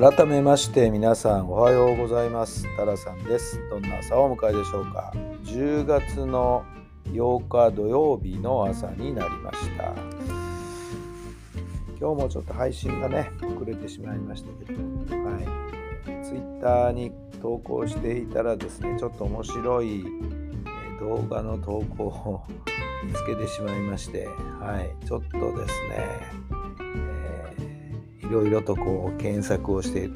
改めまして皆さんおはようございます。タラさんです。どんな朝をお迎えでしょうか。10月の8日土曜日の朝になりました。今日もちょっと配信がね遅れてしまいましたけどはい。ツイッターに投稿していたらですねちょっと面白い動画の投稿を見つけてしまいまして。はい。ちょっとですねいろいろとこう検索をしてこ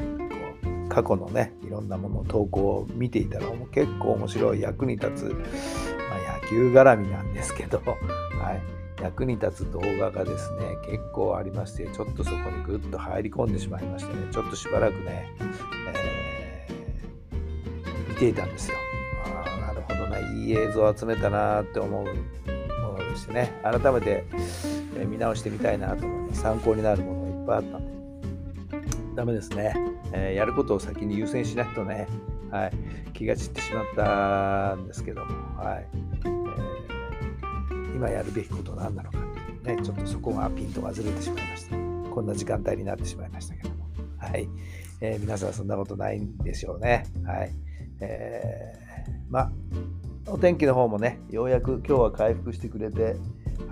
う過去のねいろんなもの投稿を見ていたら結構面白い役に立つ、まあ、野球絡みなんですけど、はい、役に立つ動画がですね結構ありましてちょっとそこにぐっと入り込んでしまいましてねちょっとしばらくね、えー、見ていたんですよ。あなるほどないい映像を集めたなって思うものでしてね改めて見直してみたいなと思います参考になるものがいっぱいあったんでダメですね、えー、やることを先に優先しないとね、はい、気が散ってしまったんですけども、はい。えー、今やるべきことは何なのか、ね、ちょっとそこがピンと外れてしまいました。こんな時間帯になってしまいましたけども、はい。えー、皆さんそんなことないんでしょうね。はい。えー、まあお天気の方もね、ようやく今日は回復してくれて、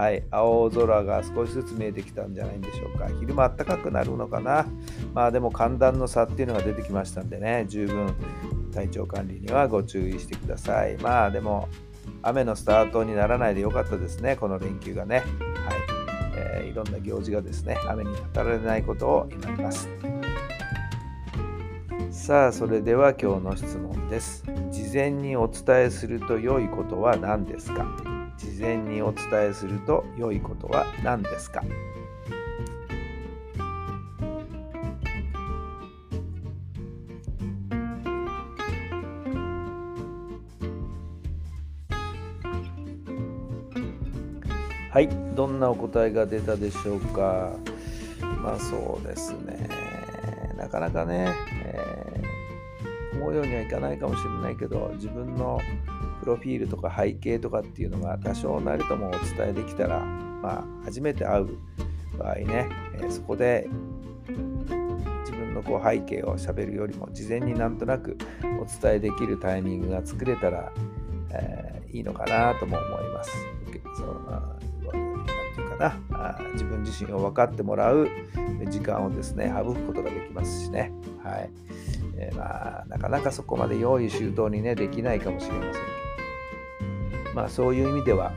はい、青空が少しずつ見えてきたんじゃないんでしょうか。昼間暖かくなるのかな。まあでも寒暖の差っていうのが出てきましたんでね、十分体調管理にはご注意してください。まあでも雨のスタートにならないでよかったですね、この連休がね。はいえー、いろんな行事がですね、雨に当たられないことを祈ります。さあ、それでは今日の質問です。事前にお伝えすると良いことは何ですか？事前にお伝えすると良いことは何ですか？はい、どんなお答えが出たでしょうか？まあそうですね。なかなかね、えー、思うようにはいかないかもしれないけど、自分のプロフィールとか背景とかっていうのが多少なりともお伝えできたら、まあ、初めて会う場合ね、えー、そこで自分のこう背景をしゃべるよりも事前になんとなくお伝えできるタイミングが作れたら、えー、いいのかなとも思います。そのなんていうかな自分自身を分かってもらう時間をですね省くことができますしね。はいえー、まあ、なかなかそこまで用意周到にねできないかもしれませんけどまあ、そういう意味では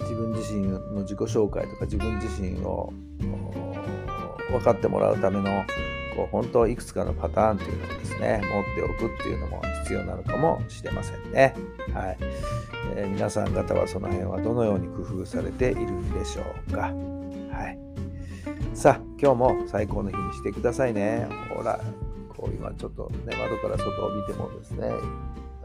自分自身の自己紹介とか自分自身を分かってもらうためのこう本当いくつかのパターンっていうのをですね持っておくっていうのも必要なのかもしれませんね。はいえー、皆さん方はその辺はどのように工夫されているんでしょうか。はい、さあ今日も最高の日にしてくださいね。ほらこう今ちょっとね窓から外を見てもですね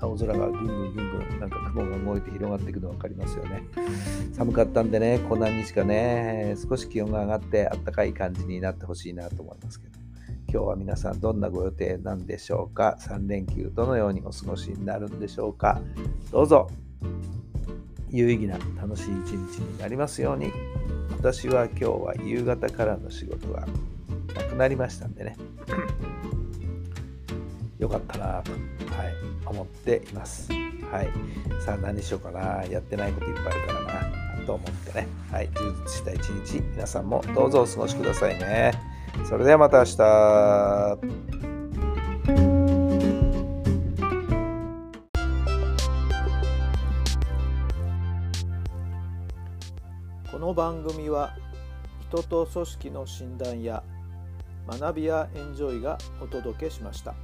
青空がぐんぐんぐんぐんなんか雲が動いて広がっていくの分かりますよね。寒かったんでね、こん何日かね、少し気温が上がってあったかい感じになってほしいなと思いますけど、今日は皆さんどんなご予定なんでしょうか ?3 連休どのようにお過ごしになるんでしょうか？どうぞ有意義な楽しい一日になりますように。私は今日は夕方からの仕事がなくなりましたんでね。よかったなと、はい、思っています。はい。さあ何しようかな。やってないこといっぱいあるからな。と思ってね。はい。充実した一日、皆さんもどうぞお過ごしくださいね。それではまた明日。この番組は人と組織の診断や学びやエンジョイがお届けしました。